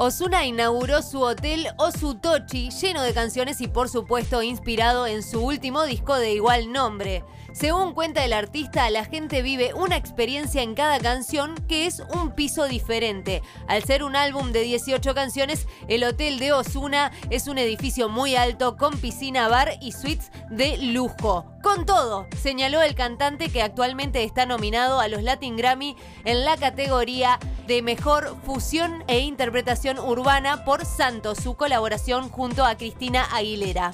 Osuna inauguró su hotel Osutochi, lleno de canciones y por supuesto inspirado en su último disco de igual nombre. Según cuenta el artista, la gente vive una experiencia en cada canción que es un piso diferente. Al ser un álbum de 18 canciones, el hotel de Osuna es un edificio muy alto con piscina, bar y suites de lujo. Con todo, señaló el cantante que actualmente está nominado a los Latin Grammy en la categoría de mejor fusión e interpretación urbana por Santos, su colaboración junto a Cristina Aguilera.